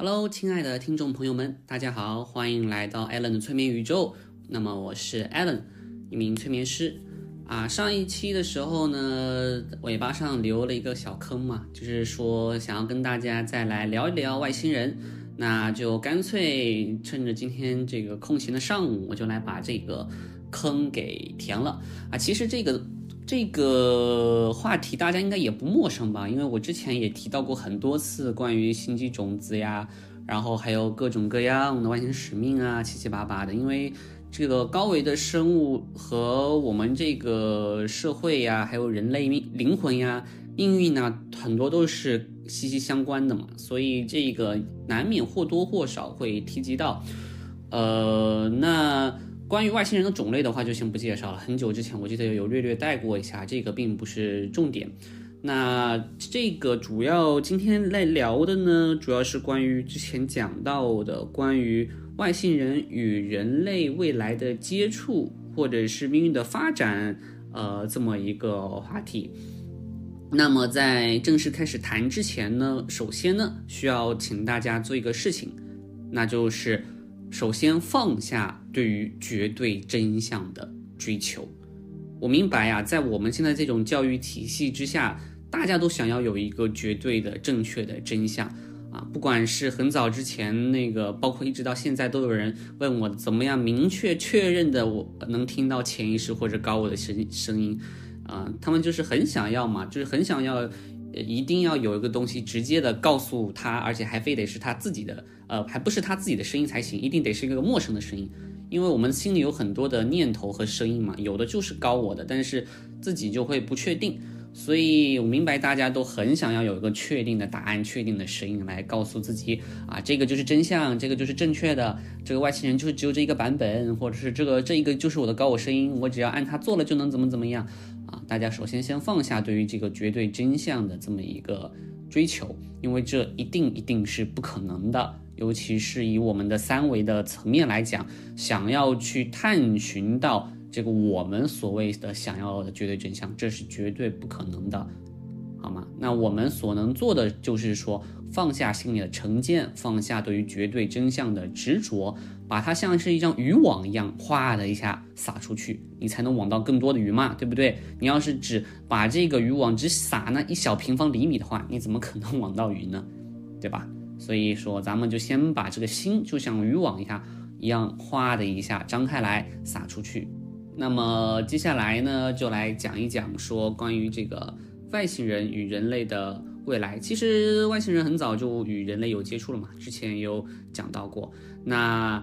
Hello，亲爱的听众朋友们，大家好，欢迎来到 Allen 的催眠宇宙。那么我是 Allen，一名催眠师。啊，上一期的时候呢，尾巴上留了一个小坑嘛，就是说想要跟大家再来聊一聊外星人，那就干脆趁着今天这个空闲的上午，我就来把这个坑给填了。啊，其实这个。这个话题大家应该也不陌生吧？因为我之前也提到过很多次关于星际种子呀，然后还有各种各样的外星使命啊，七七八八的。因为这个高维的生物和我们这个社会呀，还有人类命灵魂呀、命运呢，很多都是息息相关的嘛，所以这个难免或多或少会提及到。呃，那。关于外星人的种类的话，就先不介绍了。很久之前我记得有略略带过一下，这个并不是重点。那这个主要今天来聊的呢，主要是关于之前讲到的关于外星人与人类未来的接触，或者是命运的发展，呃，这么一个话题。那么在正式开始谈之前呢，首先呢，需要请大家做一个事情，那就是。首先放下对于绝对真相的追求。我明白呀，在我们现在这种教育体系之下，大家都想要有一个绝对的正确的真相啊！不管是很早之前那个，包括一直到现在，都有人问我怎么样明确确认的，我能听到潜意识或者高我的声声音啊？他们就是很想要嘛，就是很想要。一定要有一个东西直接的告诉他，而且还非得是他自己的，呃，还不是他自己的声音才行，一定得是一个陌生的声音，因为我们心里有很多的念头和声音嘛，有的就是高我的，但是自己就会不确定，所以我明白大家都很想要有一个确定的答案、确定的声音来告诉自己啊，这个就是真相，这个就是正确的，这个外星人就是只有这一个版本，或者是这个这一个就是我的高我声音，我只要按它做了就能怎么怎么样。啊，大家首先先放下对于这个绝对真相的这么一个追求，因为这一定一定是不可能的。尤其是以我们的三维的层面来讲，想要去探寻到这个我们所谓的想要的绝对真相，这是绝对不可能的，好吗？那我们所能做的就是说，放下心里的成见，放下对于绝对真相的执着。把它像是一张渔网一样，哗的一下撒出去，你才能网到更多的鱼嘛，对不对？你要是只把这个渔网只撒那一小平方厘米的话，你怎么可能网到鱼呢？对吧？所以说，咱们就先把这个心就像渔网一下一样，哗的一下张开来撒出去。那么接下来呢，就来讲一讲说关于这个外星人与人类的。未来其实外星人很早就与人类有接触了嘛，之前有讲到过。那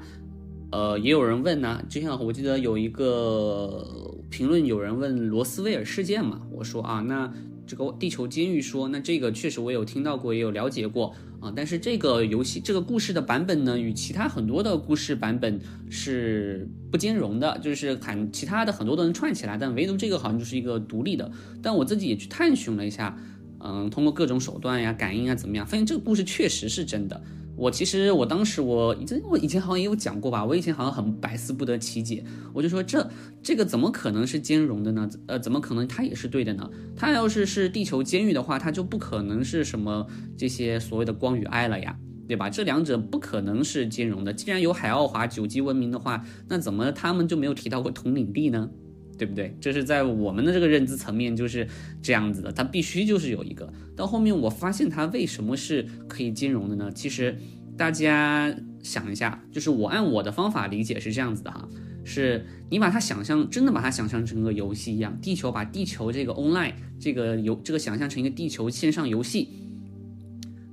呃，也有人问呢，就像我记得有一个评论，有人问罗斯威尔事件嘛，我说啊，那这个地球监狱说，那这个确实我有听到过，也有了解过啊。但是这个游戏这个故事的版本呢，与其他很多的故事版本是不兼容的，就是看其他的很多都能串起来，但唯独这个好像就是一个独立的。但我自己也去探寻了一下。嗯，通过各种手段呀、感应啊，怎么样？发现这个故事确实是真的。我其实我当时我以前我以前好像也有讲过吧，我以前好像很百思不得其解。我就说这这个怎么可能是兼容的呢？呃，怎么可能它也是对的呢？它要是是地球监狱的话，它就不可能是什么这些所谓的光与爱了呀，对吧？这两者不可能是兼容的。既然有海奥华九级文明的话，那怎么他们就没有提到过统领地呢？对不对？这是在我们的这个认知层面就是这样子的，它必须就是有一个。到后面我发现它为什么是可以兼容的呢？其实大家想一下，就是我按我的方法理解是这样子的哈，是你把它想象，真的把它想象成个游戏一样，地球把地球这个 online 这个游这个想象成一个地球线上游戏，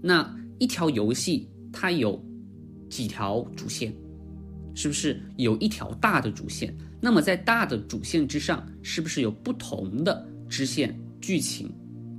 那一条游戏它有几条主线，是不是有一条大的主线？那么在大的主线之上，是不是有不同的支线剧情，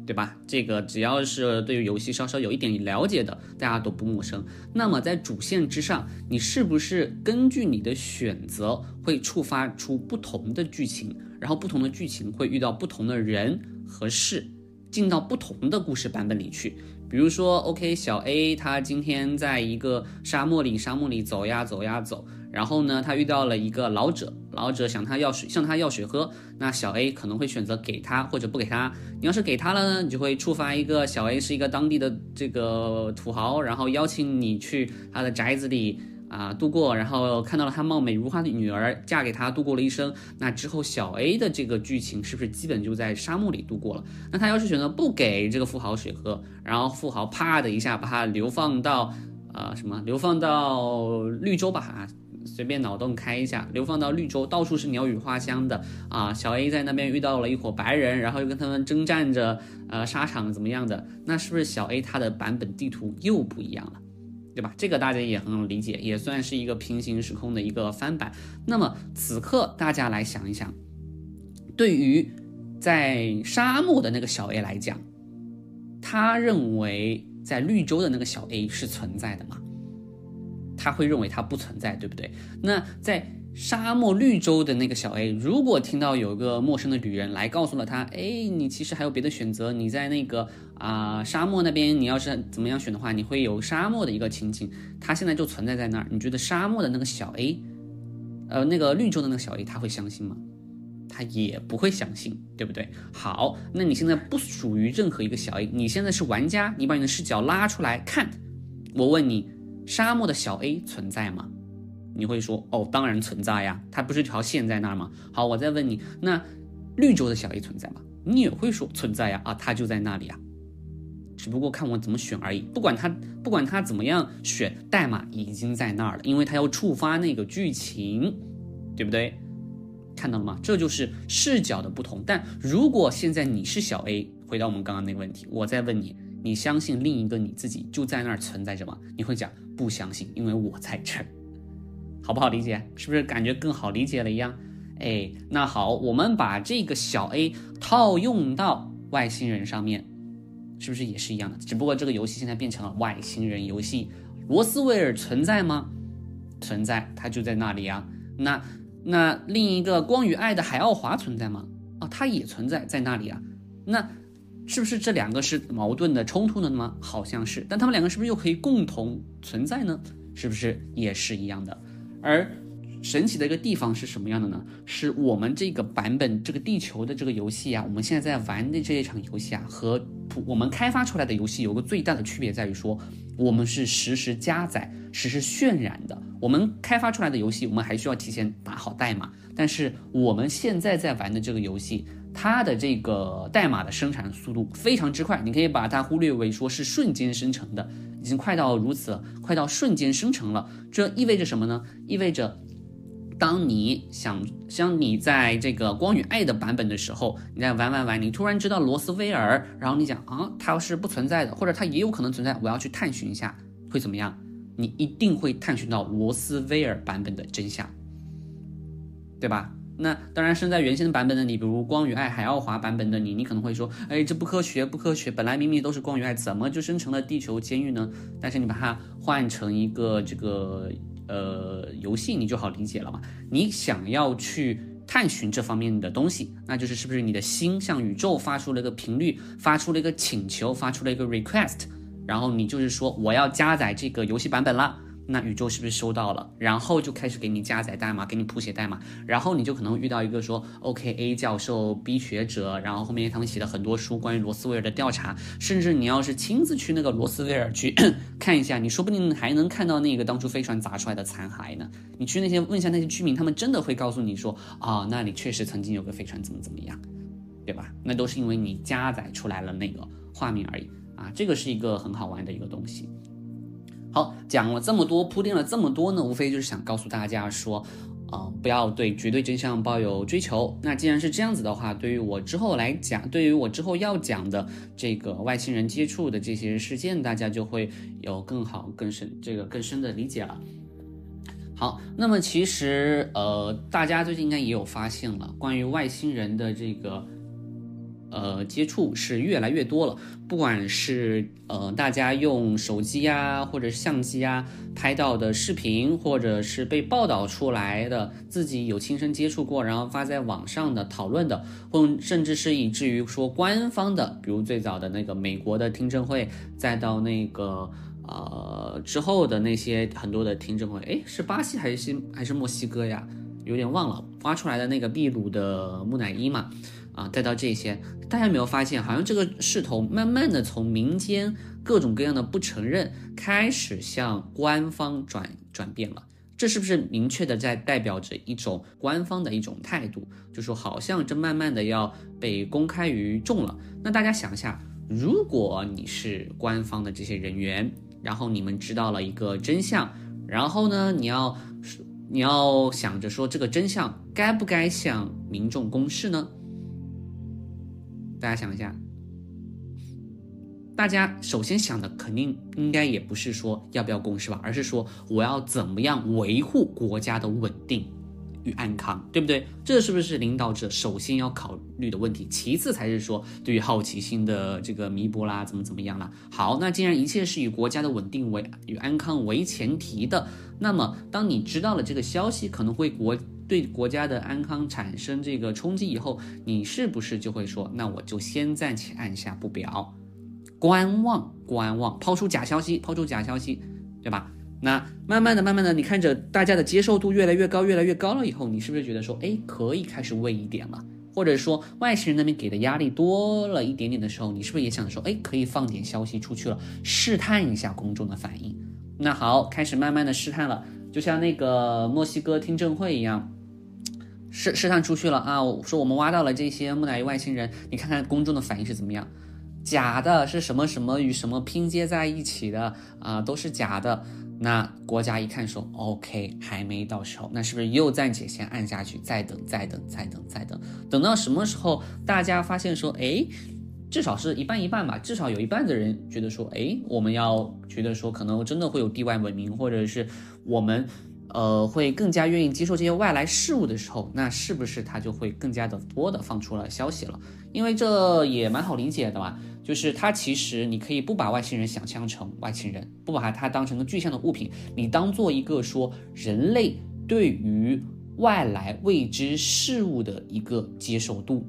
对吧？这个只要是对于游戏稍稍有一点了解的，大家都不陌生。那么在主线之上，你是不是根据你的选择会触发出不同的剧情，然后不同的剧情会遇到不同的人和事，进到不同的故事版本里去？比如说，OK，小 A 他今天在一个沙漠里，沙漠里走呀走呀走，然后呢，他遇到了一个老者。老者想他要水，向他要水喝，那小 A 可能会选择给他或者不给他。你要是给他了呢，你就会触发一个小 A 是一个当地的这个土豪，然后邀请你去他的宅子里啊度过，然后看到了他貌美如花的女儿嫁给他度过了一生。那之后小 A 的这个剧情是不是基本就在沙漠里度过了？那他要是选择不给这个富豪水喝，然后富豪啪的一下把他流放到呃什么流放到绿洲吧啊。随便脑洞开一下，流放到绿洲，到处是鸟语花香的啊。小 A 在那边遇到了一伙白人，然后又跟他们征战着，呃，沙场怎么样的？那是不是小 A 他的版本地图又不一样了，对吧？这个大家也很好理解，也算是一个平行时空的一个翻版。那么此刻大家来想一想，对于在沙漠的那个小 A 来讲，他认为在绿洲的那个小 A 是存在的吗？他会认为它不存在，对不对？那在沙漠绿洲的那个小 A，如果听到有个陌生的旅人来告诉了他，哎，你其实还有别的选择，你在那个啊沙漠那边，你要是怎么样选的话，你会有沙漠的一个情景，他现在就存在在那儿。你觉得沙漠的那个小 A，呃，那个绿洲的那个小 A，他会相信吗？他也不会相信，对不对？好，那你现在不属于任何一个小 A，你现在是玩家，你把你的视角拉出来看，我问你。沙漠的小 A 存在吗？你会说哦，当然存在呀，它不是条线在那儿吗？好，我再问你，那绿洲的小 A 存在吗？你也会说存在呀，啊，它就在那里啊，只不过看我怎么选而已。不管它不管它怎么样选，代码已经在那儿了，因为它要触发那个剧情，对不对？看到了吗？这就是视角的不同。但如果现在你是小 A，回到我们刚刚那个问题，我再问你，你相信另一个你自己就在那儿存在着吗？你会讲。不相信，因为我在这儿，好不好理解？是不是感觉更好理解了一样？哎，那好，我们把这个小 A 套用到外星人上面，是不是也是一样的？只不过这个游戏现在变成了外星人游戏。罗斯威尔存在吗？存在，他就在那里啊。那那另一个光与爱的海奥华存在吗？啊，他也存在在那里啊。那。是不是这两个是矛盾的、冲突的吗？好像是，但他们两个是不是又可以共同存在呢？是不是也是一样的？而神奇的一个地方是什么样的呢？是我们这个版本这个地球的这个游戏啊，我们现在在玩的这一场游戏啊，和我们开发出来的游戏有个最大的区别在于说，我们是实时加载、实时渲染的。我们开发出来的游戏，我们还需要提前打好代码，但是我们现在在玩的这个游戏。它的这个代码的生产速度非常之快，你可以把它忽略为说是瞬间生成的，已经快到如此，快到瞬间生成了。这意味着什么呢？意味着，当你想像你在这个光与爱的版本的时候，你在玩玩玩，你突然知道罗斯威尔，然后你讲啊，它是不存在的，或者它也有可能存在，我要去探寻一下，会怎么样？你一定会探寻到罗斯威尔版本的真相，对吧？那当然，生在原先的版本的你，比如光与爱海奥华版本的你，你可能会说，哎，这不科学，不科学。本来明明都是光与爱，怎么就生成了地球监狱呢？但是你把它换成一个这个呃游戏，你就好理解了嘛。你想要去探寻这方面的东西，那就是是不是你的心向宇宙发出了一个频率，发出了一个请求，发出了一个 request，然后你就是说我要加载这个游戏版本了。那宇宙是不是收到了？然后就开始给你加载代码，给你谱写代码，然后你就可能遇到一个说，OK，A 教授、B 学者，然后后面他们写了很多书关于罗斯威尔的调查，甚至你要是亲自去那个罗斯威尔去 看一下，你说不定还能看到那个当初飞船砸出来的残骸呢。你去那些问一下那些居民，他们真的会告诉你说，啊，那里确实曾经有个飞船怎么怎么样，对吧？那都是因为你加载出来了那个画面而已啊，这个是一个很好玩的一个东西。好，讲了这么多，铺垫了这么多呢，无非就是想告诉大家说，啊，不要对绝对真相抱有追求。那既然是这样子的话，对于我之后来讲，对于我之后要讲的这个外星人接触的这些事件，大家就会有更好、更深这个更深的理解了。好，那么其实呃，大家最近应该也有发现了，关于外星人的这个。呃，接触是越来越多了，不管是呃大家用手机啊，或者是相机啊拍到的视频，或者是被报道出来的，自己有亲身接触过，然后发在网上的讨论的，或甚至是以至于说官方的，比如最早的那个美国的听证会，再到那个呃之后的那些很多的听证会，诶，是巴西还是新还是墨西哥呀？有点忘了，挖出来的那个秘鲁的木乃伊嘛，啊，再到这些，大家有没有发现，好像这个势头慢慢的从民间各种各样的不承认，开始向官方转转变了。这是不是明确的在代表着一种官方的一种态度？就说好像这慢慢的要被公开于众了。那大家想一下，如果你是官方的这些人员，然后你们知道了一个真相，然后呢，你要你要想着说这个真相该不该向民众公示呢？大家想一下。大家首先想的肯定应该也不是说要不要公示吧，而是说我要怎么样维护国家的稳定与安康，对不对？这是不是领导者首先要考虑的问题？其次才是说对于好奇心的这个弥补啦，怎么怎么样啦？好，那既然一切是以国家的稳定为与安康为前提的，那么当你知道了这个消息可能会国对国家的安康产生这个冲击以后，你是不是就会说，那我就先暂且按下不表？观望，观望，抛出假消息，抛出假消息，对吧？那慢慢的，慢慢的，你看着大家的接受度越来越高，越来越高了以后，你是不是觉得说，哎，可以开始喂一点了？或者说外星人那边给的压力多了一点点的时候，你是不是也想说，哎，可以放点消息出去了，试探一下公众的反应？那好，开始慢慢的试探了，就像那个墨西哥听证会一样，试试探出去了啊，我说我们挖到了这些木乃伊外星人，你看看公众的反应是怎么样？假的是什么什么与什么拼接在一起的啊，都是假的。那国家一看说，OK，还没到时候，那是不是又暂且先按下去，再等，再等，再等，再等，等到什么时候大家发现说，哎，至少是一半一半吧，至少有一半的人觉得说，哎，我们要觉得说，可能真的会有地外文明，或者是我们。呃，会更加愿意接受这些外来事物的时候，那是不是他就会更加的多的放出了消息了？因为这也蛮好理解的嘛，就是他其实你可以不把外星人想象成外星人，不把它当成个具象的物品，你当做一个说人类对于外来未知事物的一个接受度，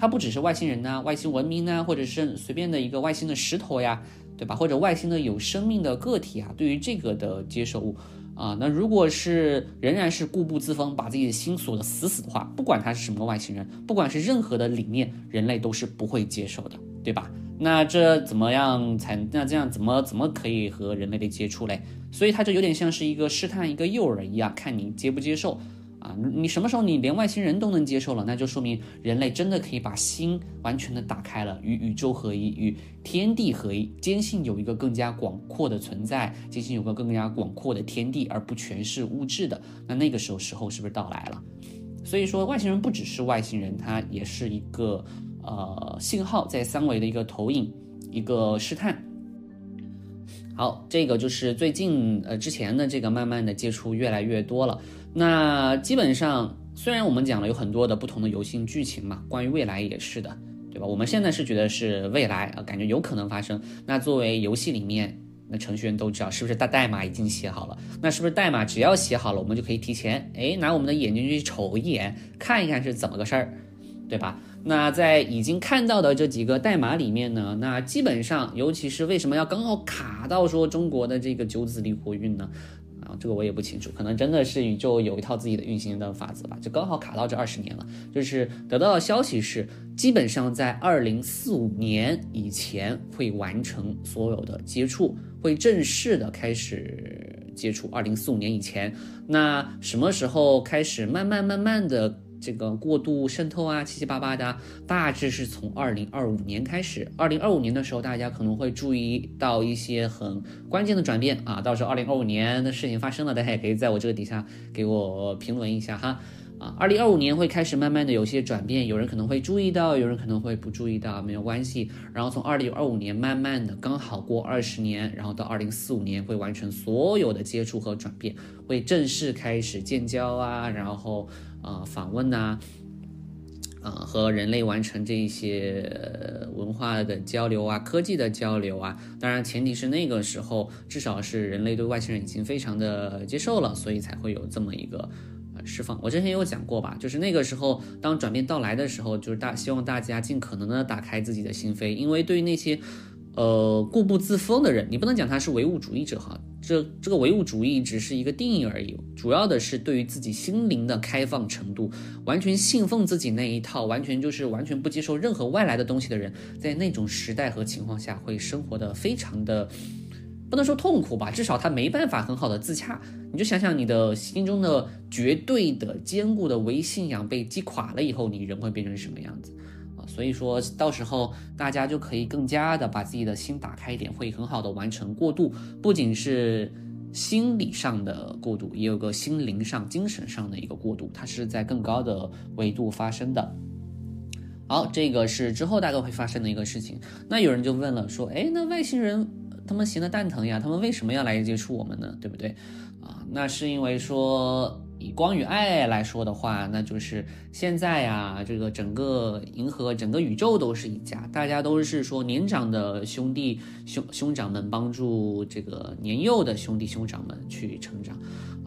它不只是外星人呐，外星文明呐，或者是随便的一个外星的石头呀，对吧？或者外星的有生命的个体啊，对于这个的接受物。啊，那如果是仍然是固步自封，把自己的心锁得死死的话，不管他是什么外星人，不管是任何的理念，人类都是不会接受的，对吧？那这怎么样才那这样怎么怎么可以和人类的接触嘞？所以它就有点像是一个试探一个诱饵一样，看你接不接受。啊，你什么时候你连外星人都能接受了，那就说明人类真的可以把心完全的打开了，与宇宙合一，与天地合一，坚信有一个更加广阔的存在，坚信有个更加广阔的天地，而不全是物质的。那那个时候时候是不是到来了？所以说外星人不只是外星人，它也是一个呃信号，在三维的一个投影，一个试探。好，这个就是最近呃之前的这个慢慢的接触越来越多了。那基本上，虽然我们讲了有很多的不同的游戏剧情嘛，关于未来也是的，对吧？我们现在是觉得是未来啊，感觉有可能发生。那作为游戏里面，那程序员都知道是不是代代码已经写好了？那是不是代码只要写好了，我们就可以提前哎拿我们的眼睛去瞅一眼，看一看是怎么个事儿，对吧？那在已经看到的这几个代码里面呢，那基本上，尤其是为什么要刚好卡到说中国的这个九子离火运呢？这个我也不清楚，可能真的是宇宙有一套自己的运行的法则吧，就刚好卡到这二十年了。就是得到的消息是，基本上在二零四五年以前会完成所有的接触，会正式的开始接触。二零四五年以前，那什么时候开始慢慢慢慢的？这个过度渗透啊，七七八八的，大致是从二零二五年开始。二零二五年的时候，大家可能会注意到一些很关键的转变啊。到时候二零二五年的事情发生了，大家也可以在我这个底下给我评论一下哈。啊，二零二五年会开始慢慢的有些转变，有人可能会注意到，有人可能会不注意到，没有关系。然后从二零二五年慢慢的刚好过二十年，然后到二零四五年会完成所有的接触和转变，会正式开始建交啊，然后呃访问呐，呃和人类完成这一些文化的交流啊，科技的交流啊。当然前提是那个时候至少是人类对外星人已经非常的接受了，所以才会有这么一个。释放，我之前也有讲过吧，就是那个时候，当转变到来的时候，就是大希望大家尽可能的打开自己的心扉，因为对于那些呃固步自封的人，你不能讲他是唯物主义者哈。这这个唯物主义只是一个定义而已，主要的是对于自己心灵的开放程度，完全信奉自己那一套，完全就是完全不接受任何外来的东西的人，在那种时代和情况下会生活的非常的，不能说痛苦吧，至少他没办法很好的自洽。你就想想你的心中的绝对的坚固的唯信仰被击垮了以后，你人会变成什么样子？所以说到时候大家就可以更加的把自己的心打开一点，会很好的完成过渡，不仅是心理上的过渡，也有个心灵上、精神上的一个过渡，它是在更高的维度发生的。好，这个是之后大概会发生的一个事情。那有人就问了，说，哎，那外星人他们闲的蛋疼呀，他们为什么要来接触我们呢？对不对？啊，那是因为说。以光与爱来说的话，那就是现在呀，这个整个银河、整个宇宙都是一家，大家都是说年长的兄弟兄兄长们帮助这个年幼的兄弟兄长们去成长，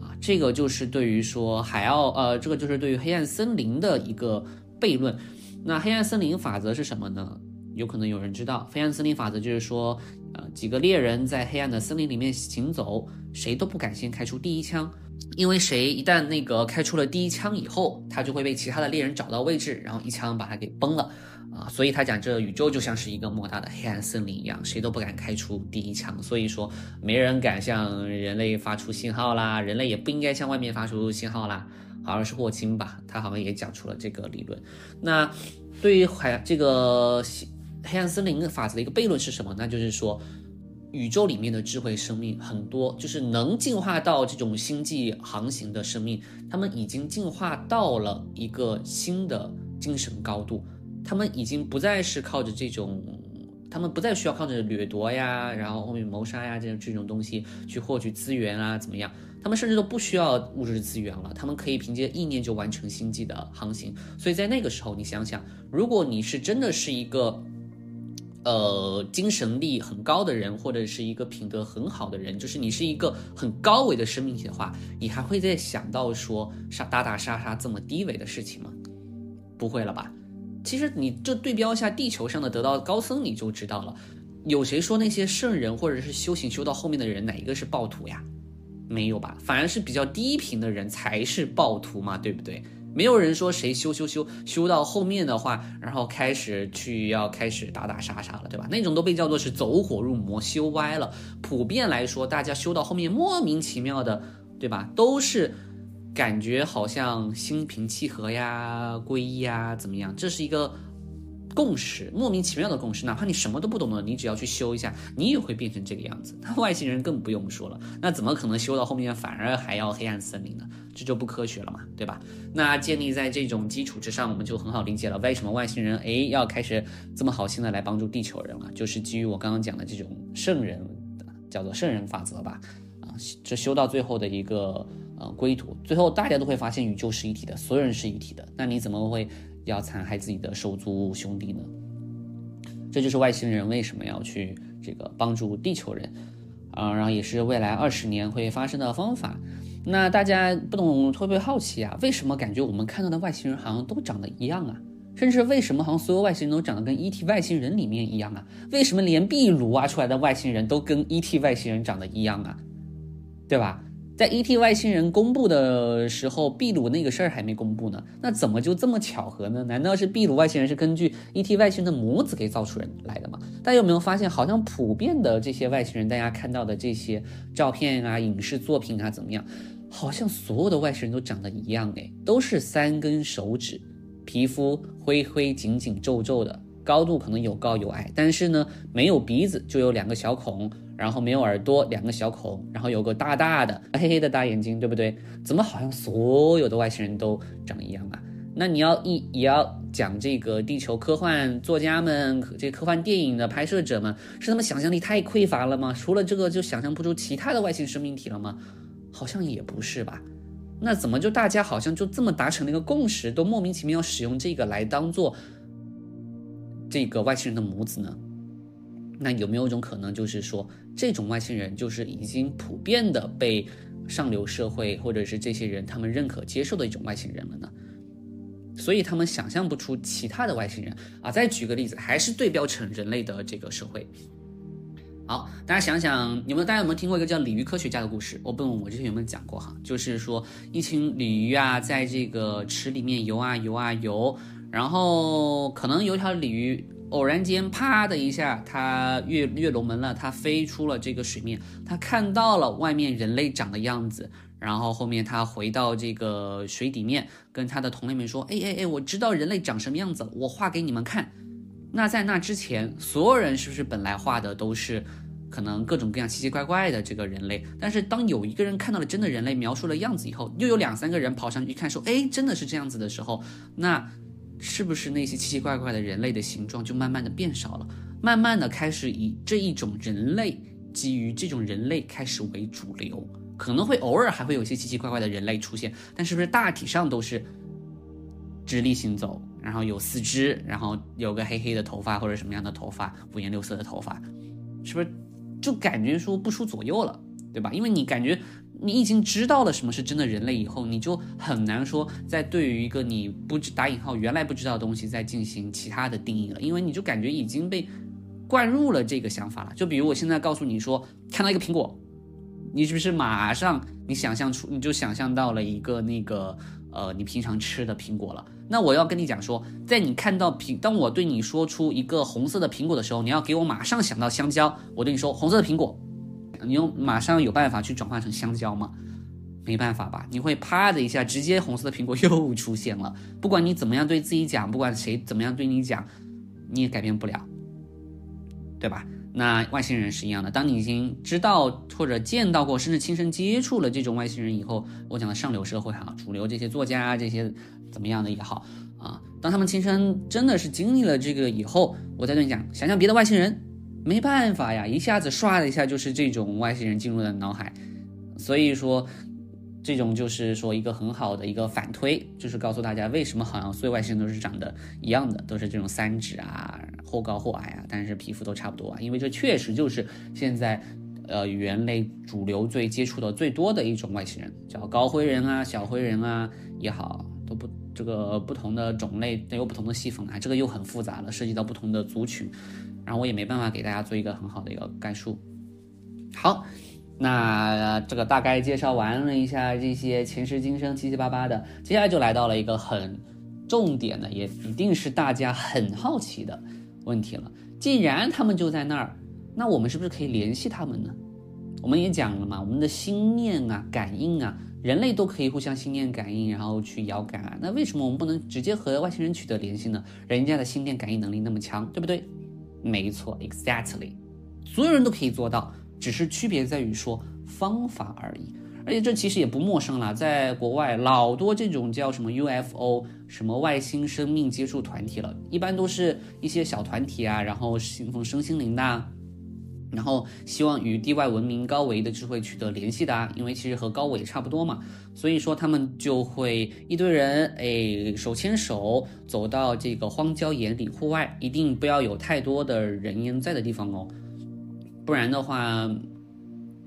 啊，这个就是对于说海奥呃，这个就是对于黑暗森林的一个悖论。那黑暗森林法则是什么呢？有可能有人知道，黑暗森林法则就是说，呃，几个猎人在黑暗的森林里面行走，谁都不敢先开出第一枪。因为谁一旦那个开出了第一枪以后，他就会被其他的猎人找到位置，然后一枪把他给崩了啊！所以他讲这宇宙就像是一个莫大的黑暗森林一样，谁都不敢开出第一枪，所以说没人敢向人类发出信号啦，人类也不应该向外面发出信号啦。好像是霍金吧，他好像也讲出了这个理论。那对于海这个黑暗森林法则的一个悖论是什么？那就是说。宇宙里面的智慧生命很多，就是能进化到这种星际航行的生命，他们已经进化到了一个新的精神高度，他们已经不再是靠着这种，他们不再需要靠着掠夺呀，然后后面谋杀呀这种这种东西去获取资源啊，怎么样？他们甚至都不需要物质资源了，他们可以凭借意念就完成星际的航行。所以在那个时候，你想想，如果你是真的是一个。呃，精神力很高的人，或者是一个品德很好的人，就是你是一个很高维的生命体的话，你还会再想到说杀打打杀杀这么低维的事情吗？不会了吧？其实你这对标一下地球上的得道高僧，你就知道了。有谁说那些圣人或者是修行修到后面的人哪一个是暴徒呀？没有吧？反而是比较低频的人才是暴徒嘛，对不对？没有人说谁修修修修到后面的话，然后开始去要开始打打杀杀了，对吧？那种都被叫做是走火入魔，修歪了。普遍来说，大家修到后面莫名其妙的，对吧？都是感觉好像心平气和呀、皈依呀，怎么样？这是一个。共识，莫名其妙的共识，哪怕你什么都不懂的，你只要去修一下，你也会变成这个样子。那外星人更不用说了，那怎么可能修到后面反而还要黑暗森林呢？这就不科学了嘛，对吧？那建立在这种基础之上，我们就很好理解了为什么外星人哎要开始这么好心的来帮助地球人了，就是基于我刚刚讲的这种圣人，叫做圣人法则吧。啊，这修到最后的一个呃归途，最后大家都会发现宇宙是一体的，所有人是一体的。那你怎么会？要残害自己的手足兄弟呢？这就是外星人为什么要去这个帮助地球人啊？然后也是未来二十年会发生的方法。那大家不懂会不会好奇啊？为什么感觉我们看到的外星人好像都长得一样啊？甚至为什么好像所有外星人都长得跟 E.T. 外星人里面一样啊？为什么连壁炉挖出来的外星人都跟 E.T. 外星人长得一样啊？对吧？在 E.T. 外星人公布的时候，秘鲁那个事儿还没公布呢，那怎么就这么巧合呢？难道是秘鲁外星人是根据 E.T. 外星人的模子给造出人来的吗？大家有没有发现，好像普遍的这些外星人，大家看到的这些照片啊、影视作品啊，怎么样？好像所有的外星人都长得一样哎，都是三根手指，皮肤灰灰、紧紧、皱皱的，高度可能有高有矮，但是呢，没有鼻子，就有两个小孔。然后没有耳朵，两个小孔，然后有个大大的黑黑的大眼睛，对不对？怎么好像所有的外星人都长一样啊？那你要一也要讲这个地球科幻作家们，这科幻电影的拍摄者们，是他们想象力太匮乏了吗？除了这个就想象不出其他的外星生命体了吗？好像也不是吧？那怎么就大家好像就这么达成了一个共识，都莫名其妙使用这个来当做这个外星人的母子呢？那有没有一种可能，就是说这种外星人就是已经普遍的被上流社会或者是这些人他们认可接受的一种外星人了呢？所以他们想象不出其他的外星人啊。再举个例子，还是对标成人类的这个社会，好，大家想想，你们大家有没有听过一个叫鲤鱼科学家的故事？我不问我之前有没有讲过哈，就是说一群鲤鱼啊，在这个池里面游啊游啊游，然后可能有一条鲤鱼偶然间啪的一下，它跃跃龙门了，它飞出了这个水面，它看到了外面人类长的样子，然后后面它回到这个水底面，跟它的同类们说，哎哎哎，我知道人类长什么样子了，我画给你们看。那在那之前，所有人是不是本来画的都是可能各种各样奇奇怪怪的这个人类？但是当有一个人看到了真的人类描述了样子以后，又有两三个人跑上去一看，说：“哎，真的是这样子的时候，那是不是那些奇奇怪怪的人类的形状就慢慢的变少了？慢慢的开始以这一种人类基于这种人类开始为主流，可能会偶尔还会有些奇奇怪怪的人类出现，但是不是大体上都是直立行走？”然后有四肢，然后有个黑黑的头发或者什么样的头发，五颜六色的头发，是不是就感觉说不出左右了，对吧？因为你感觉你已经知道了什么是真的人类以后，你就很难说在对于一个你不知打引号原来不知道的东西再进行其他的定义了，因为你就感觉已经被灌入了这个想法了。就比如我现在告诉你说看到一个苹果，你是不是马上你想象出你就想象到了一个那个呃你平常吃的苹果了？那我要跟你讲说，在你看到苹，当我对你说出一个红色的苹果的时候，你要给我马上想到香蕉。我对你说红色的苹果，你用马上有办法去转化成香蕉吗？没办法吧？你会啪的一下，直接红色的苹果 又出现了。不管你怎么样对自己讲，不管谁怎么样对你讲，你也改变不了，对吧？那外星人是一样的，当你已经知道或者见到过，甚至亲身接触了这种外星人以后，我讲的上流社会哈，主流这些作家这些。怎么样的也好啊，当他们亲身真的是经历了这个以后，我再对你讲，想想别的外星人，没办法呀，一下子唰的一下就是这种外星人进入了脑海，所以说，这种就是说一个很好的一个反推，就是告诉大家为什么好像所有外星人都是长得一样的，都是这种三指啊，或高或矮啊，但是皮肤都差不多啊，因为这确实就是现在，呃，人类主流最接触的最多的一种外星人，叫高灰人啊，小灰人啊也好，这个不同的种类都有不同的细分啊，这个又很复杂了，涉及到不同的族群，然后我也没办法给大家做一个很好的一个概述。好，那这个大概介绍完了一下这些前世今生七七八八的，接下来就来到了一个很重点的，也一定是大家很好奇的问题了。既然他们就在那儿，那我们是不是可以联系他们呢？我们也讲了嘛，我们的心念啊，感应啊。人类都可以互相心念感应，然后去遥感啊，那为什么我们不能直接和外星人取得联系呢？人家的心电感应能力那么强，对不对？没错，exactly，所有人都可以做到，只是区别在于说方法而已。而且这其实也不陌生了，在国外老多这种叫什么 UFO，什么外星生命接触团体了，一般都是一些小团体啊，然后信奉身心灵的。然后希望与地外文明高维的智慧取得联系的啊，因为其实和高维差不多嘛，所以说他们就会一堆人哎手牵手走到这个荒郊野岭户外，一定不要有太多的人烟在的地方哦，不然的话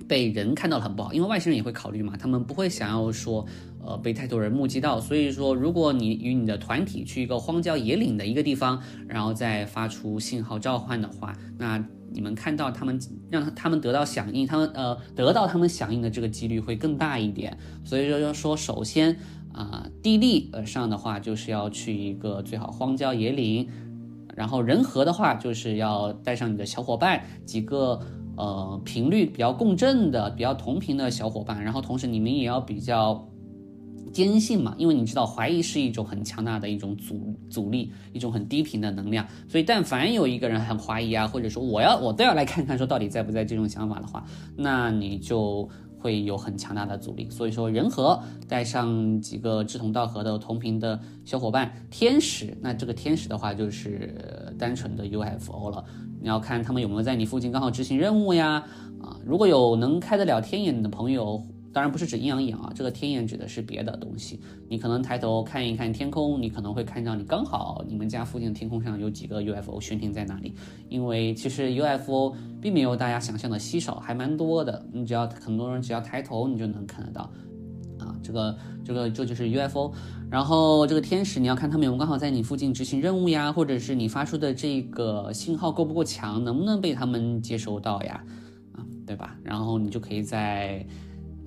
被人看到了很不好，因为外星人也会考虑嘛，他们不会想要说呃被太多人目击到，所以说如果你与你的团体去一个荒郊野岭的一个地方，然后再发出信号召唤的话，那。你们看到他们，让他们得到响应，他们呃得到他们响应的这个几率会更大一点。所以说，要说首先啊，地利呃上的话，就是要去一个最好荒郊野岭，然后人和的话，就是要带上你的小伙伴，几个呃频率比较共振的、比较同频的小伙伴，然后同时你们也要比较。坚信嘛，因为你知道怀疑是一种很强大的一种阻阻力，一种很低频的能量，所以但凡有一个人很怀疑啊，或者说我要我都要来看看说到底在不在这种想法的话，那你就会有很强大的阻力。所以说人和带上几个志同道合的同频的小伙伴，天使，那这个天使的话就是单纯的 UFO 了，你要看他们有没有在你附近刚好执行任务呀，啊，如果有能开得了天眼的朋友。当然不是指阴阳眼啊，这个天眼指的是别的东西。你可能抬头看一看天空，你可能会看到你刚好你们家附近的天空上有几个 UFO 悬停在那里。因为其实 UFO 并没有大家想象的稀少，还蛮多的。你只要很多人只要抬头，你就能看得到。啊，这个这个这就是 UFO。然后这个天使，你要看他们有没有刚好在你附近执行任务呀，或者是你发出的这个信号够不够强，能不能被他们接收到呀？啊，对吧？然后你就可以在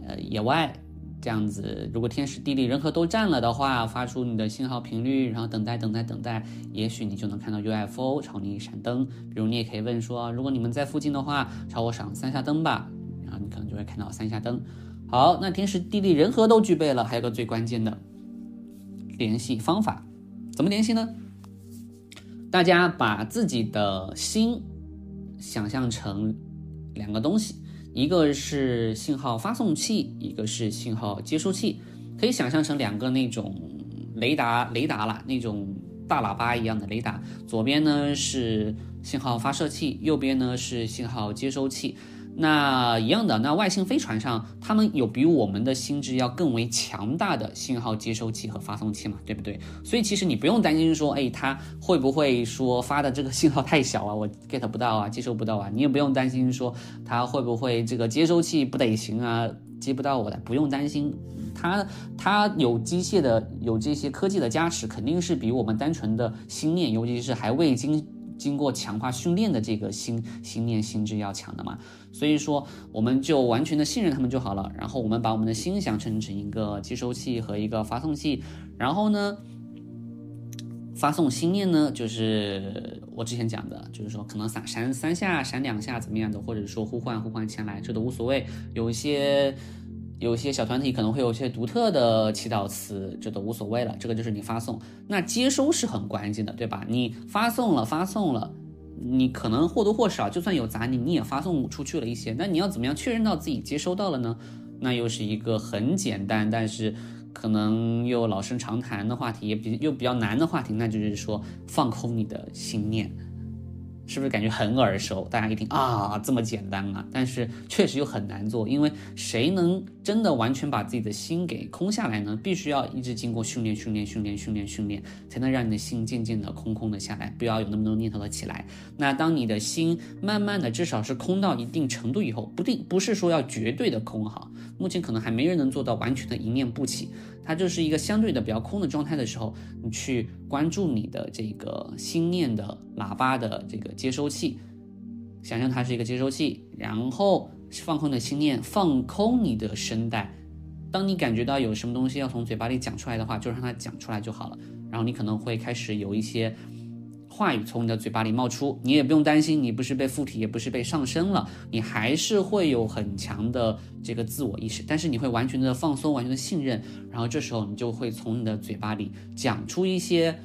呃野外。这样子，如果天时地利人和都占了的话，发出你的信号频率，然后等待等待等待，也许你就能看到 UFO 朝你闪灯。比如你也可以问说，如果你们在附近的话，朝我闪三下灯吧，然后你可能就会看到三下灯。好，那天时地利人和都具备了，还有个最关键的联系方法，怎么联系呢？大家把自己的心想象成两个东西。一个是信号发送器，一个是信号接收器，可以想象成两个那种雷达雷达了，那种大喇叭一样的雷达。左边呢是信号发射器，右边呢是信号接收器。那一样的，那外星飞船上，他们有比我们的心智要更为强大的信号接收器和发送器嘛，对不对？所以其实你不用担心说，哎，它会不会说发的这个信号太小啊，我 get 不到啊，接收不到啊？你也不用担心说它会不会这个接收器不得行啊，接不到我的，不用担心，它它有机械的，有这些科技的加持，肯定是比我们单纯的心念，尤其是还未经。经过强化训练的这个心心念心智要强的嘛，所以说我们就完全的信任他们就好了。然后我们把我们的心想成成一个接收器和一个发送器，然后呢，发送心念呢，就是我之前讲的，就是说可能闪闪三下，闪两下怎么样的，或者说呼唤呼唤前来，这都无所谓。有一些。有些小团体可能会有一些独特的祈祷词，这都无所谓了。这个就是你发送，那接收是很关键的，对吧？你发送了，发送了，你可能或多或少，就算有杂念，你也发送出去了一些。那你要怎么样确认到自己接收到了呢？那又是一个很简单，但是可能又老生常谈的话题，也比又比较难的话题，那就是说放空你的心念。是不是感觉很耳熟？大家一听啊，这么简单啊！但是确实又很难做，因为谁能真的完全把自己的心给空下来呢？必须要一直经过训练、训练、训练、训练、训练，才能让你的心渐渐的空空的下来，不要有那么多念头的起来。那当你的心慢慢的，至少是空到一定程度以后，不定不是说要绝对的空哈，目前可能还没人能做到完全的一念不起。它就是一个相对的比较空的状态的时候，你去关注你的这个心念的喇叭的这个接收器，想象它是一个接收器，然后放空的心念，放空你的声带。当你感觉到有什么东西要从嘴巴里讲出来的话，就让它讲出来就好了。然后你可能会开始有一些。话语从你的嘴巴里冒出，你也不用担心，你不是被附体，也不是被上身了，你还是会有很强的这个自我意识，但是你会完全的放松，完全的信任，然后这时候你就会从你的嘴巴里讲出一些。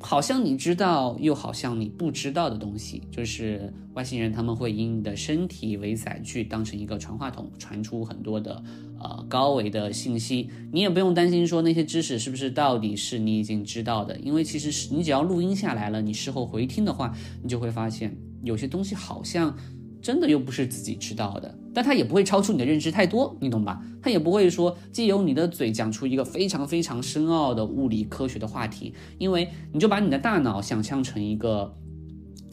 好像你知道，又好像你不知道的东西，就是外星人他们会以你的身体为载具，当成一个传话筒，传出很多的呃高维的信息。你也不用担心说那些知识是不是到底是你已经知道的，因为其实是你只要录音下来了，你事后回听的话，你就会发现有些东西好像。真的又不是自己知道的，但它也不会超出你的认知太多，你懂吧？它也不会说借由你的嘴讲出一个非常非常深奥的物理科学的话题，因为你就把你的大脑想象成一个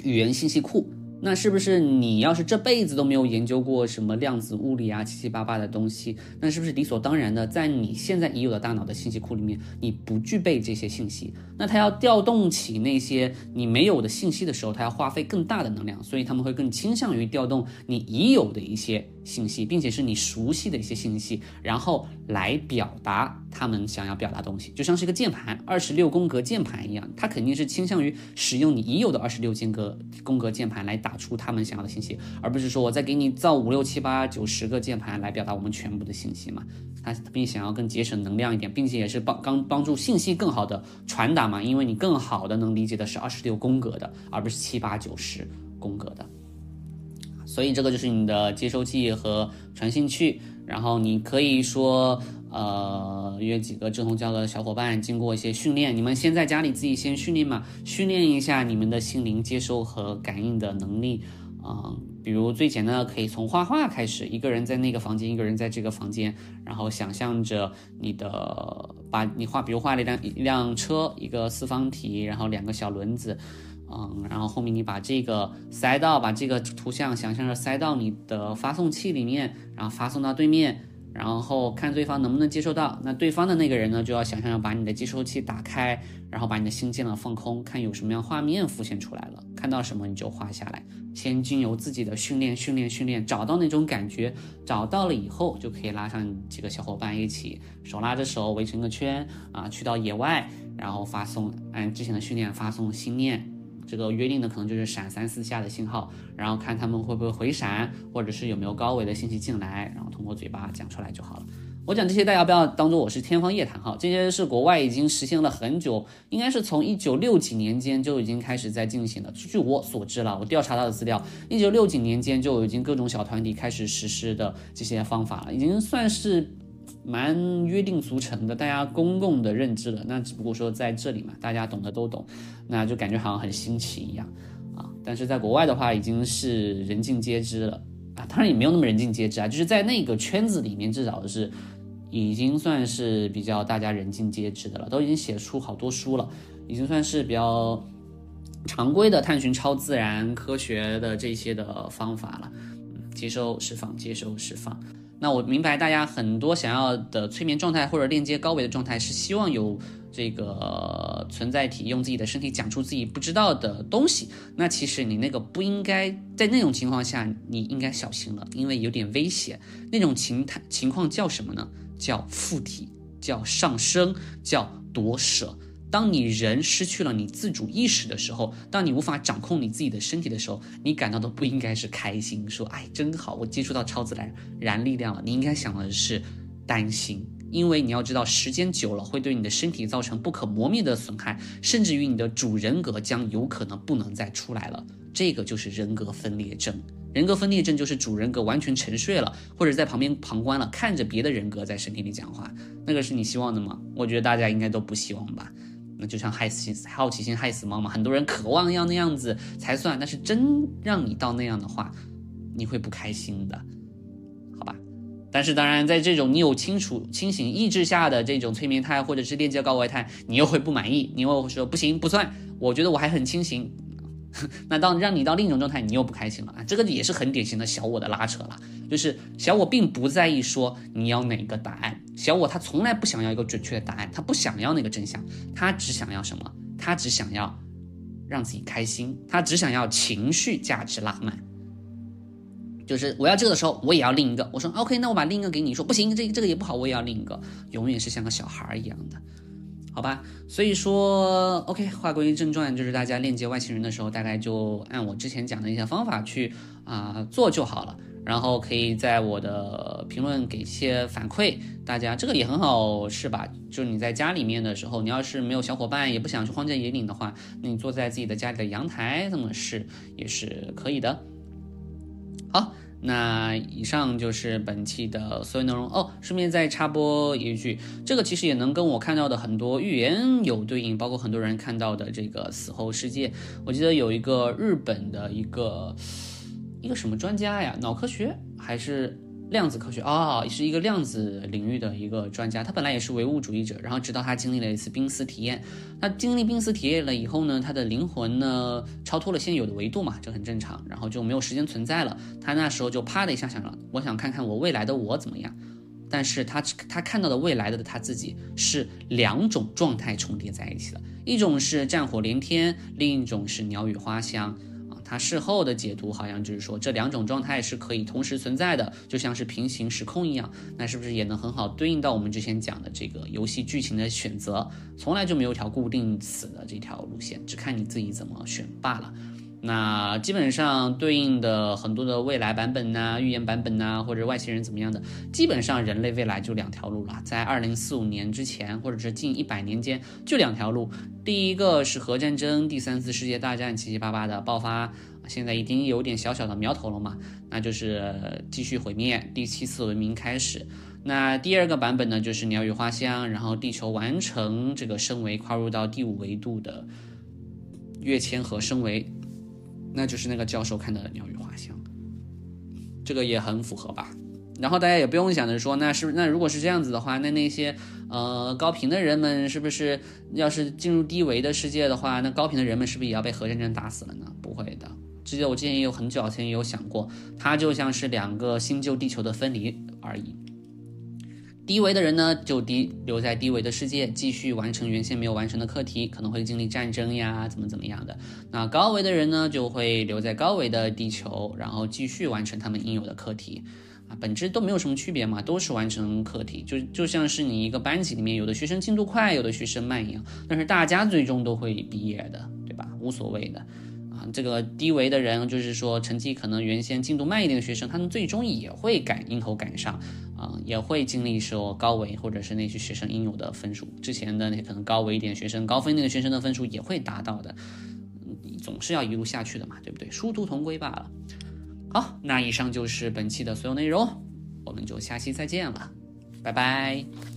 语言信息库。那是不是你要是这辈子都没有研究过什么量子物理啊七七八八的东西，那是不是理所当然的，在你现在已有的大脑的信息库里面，你不具备这些信息？那它要调动起那些你没有的信息的时候，它要花费更大的能量，所以他们会更倾向于调动你已有的一些。信息，并且是你熟悉的一些信息，然后来表达他们想要表达东西，就像是一个键盘，二十六宫格键盘一样，它肯定是倾向于使用你已有的二十六间隔宫格键盘来打出他们想要的信息，而不是说我再给你造五六七八九十个键盘来表达我们全部的信息嘛？它并想要更节省能量一点，并且也是帮刚帮助信息更好的传达嘛，因为你更好的能理解的是二十六宫格的，而不是七八九十宫格的。所以这个就是你的接收器和传信器，然后你可以说，呃，约几个志同道合的小伙伴，经过一些训练，你们先在家里自己先训练嘛，训练一下你们的心灵接收和感应的能力，啊，比如最简单的可以从画画开始，一个人在那个房间，一个人在这个房间，然后想象着你的，把你画，比如画了一辆一辆车，一个四方体，然后两个小轮子。嗯，然后后面你把这个塞到，把这个图像想象着塞到你的发送器里面，然后发送到对面，然后看对方能不能接收到。那对方的那个人呢，就要想象着把你的接收器打开，然后把你的心键呢放空，看有什么样画面浮现出来了，看到什么你就画下来。先经由自己的训练、训练、训练，找到那种感觉，找到了以后，就可以拉上几个小伙伴一起，手拉着手围成个圈啊，去到野外，然后发送按之前的训练发送心念。这个约定的可能就是闪三四下的信号，然后看他们会不会回闪，或者是有没有高维的信息进来，然后通过嘴巴讲出来就好了。我讲这些，大家不要当做我是天方夜谭哈，这些是国外已经实现了很久，应该是从一九六几年间就已经开始在进行了。据我所知了，我调查到的资料，一九六几年间就已经各种小团体开始实施的这些方法了，已经算是。蛮约定俗成的，大家公共的认知了。那只不过说在这里嘛，大家懂的都懂，那就感觉好像很新奇一样啊。但是在国外的话，已经是人尽皆知了啊。当然也没有那么人尽皆知啊，就是在那个圈子里面，至少是已经算是比较大家人尽皆知的了。都已经写出好多书了，已经算是比较常规的探寻超自然科学的这些的方法了。接收释放，接收释放。那我明白大家很多想要的催眠状态或者链接高维的状态，是希望有这个存在体用自己的身体讲出自己不知道的东西。那其实你那个不应该在那种情况下，你应该小心了，因为有点危险。那种情态情况叫什么呢？叫附体，叫上升，叫夺舍。当你人失去了你自主意识的时候，当你无法掌控你自己的身体的时候，你感到的不应该是开心，说哎真好，我接触到超自然燃力量了。你应该想的是担心，因为你要知道，时间久了会对你的身体造成不可磨灭的损害，甚至于你的主人格将有可能不能再出来了。这个就是人格分裂症。人格分裂症就是主人格完全沉睡了，或者在旁边旁观了，看着别的人格在身体里讲话。那个是你希望的吗？我觉得大家应该都不希望吧。那就像害死好奇心害死猫嘛，很多人渴望要那样子才算，但是真让你到那样的话，你会不开心的，好吧？但是当然，在这种你有清楚清醒意志下的这种催眠态或者是链接高维态，你又会不满意，你又会说不行不算，我觉得我还很清醒。那到让你到另一种状态，你又不开心了啊！这个也是很典型的小我的拉扯了，就是小我并不在意说你要哪个答案，小我他从来不想要一个准确的答案，他不想要那个真相，他只想要什么？他只想要让自己开心，他只想要情绪价值拉满。就是我要这个的时候，我也要另一个。我说 OK，那我把另一个给你，说不行，这这个也不好，我也要另一个，永远是像个小孩一样的。好吧，所以说，OK，话归正传，就是大家链接外星人的时候，大概就按我之前讲的一些方法去啊做就好了。然后可以在我的评论给一些反馈，大家这个也很好，是吧？就是你在家里面的时候，你要是没有小伙伴，也不想去荒郊野岭的话，那你坐在自己的家里的阳台这么试也是可以的。好。那以上就是本期的所有内容哦。顺便再插播一句，这个其实也能跟我看到的很多预言有对应，包括很多人看到的这个死后世界。我记得有一个日本的一个一个什么专家呀，脑科学还是？量子科学啊，是一个量子领域的一个专家。他本来也是唯物主义者，然后直到他经历了一次濒死体验。他经历濒死体验了以后呢，他的灵魂呢超脱了现有的维度嘛，这很正常。然后就没有时间存在了。他那时候就啪的一下想了，我想看看我未来的我怎么样。但是他他看到的未来的他自己是两种状态重叠在一起的，一种是战火连天，另一种是鸟语花香。他事后的解读好像就是说，这两种状态是可以同时存在的，就像是平行时空一样。那是不是也能很好对应到我们之前讲的这个游戏剧情的选择？从来就没有条固定死的这条路线，只看你自己怎么选罢了。那基本上对应的很多的未来版本呐、预言版本呐，或者外星人怎么样的，基本上人类未来就两条路了。在二零四五年之前，或者是近一百年间，就两条路。第一个是核战争、第三次世界大战七七八八的爆发，现在已经有点小小的苗头了嘛，那就是继续毁灭，第七次文明开始。那第二个版本呢，就是鸟语花香，然后地球完成这个升维，跨入到第五维度的跃迁和升维。那就是那个教授看到的鸟语花香，这个也很符合吧。然后大家也不用想着说，那是那如果是这样子的话，那那些呃高频的人们是不是要是进入低维的世界的话，那高频的人们是不是也要被核战争打死了呢？不会的。记得我之前也有很久前也有想过，它就像是两个新旧地球的分离而已。低维的人呢，就低留在低维的世界，继续完成原先没有完成的课题，可能会经历战争呀，怎么怎么样的。那高维的人呢，就会留在高维的地球，然后继续完成他们应有的课题。啊，本质都没有什么区别嘛，都是完成课题，就就像是你一个班级里面有的学生进度快，有的学生慢一样，但是大家最终都会毕业的，对吧？无所谓的。这个低维的人，就是说成绩可能原先进度慢一点的学生，他们最终也会赶应头赶上，啊，也会经历说高维或者是那些学生应有的分数，之前的那可能高维一点学生，高分那个学生的分数也会达到的，总是要一路下去的嘛，对不对？殊途同归罢了。好，那以上就是本期的所有内容，我们就下期再见了，拜拜。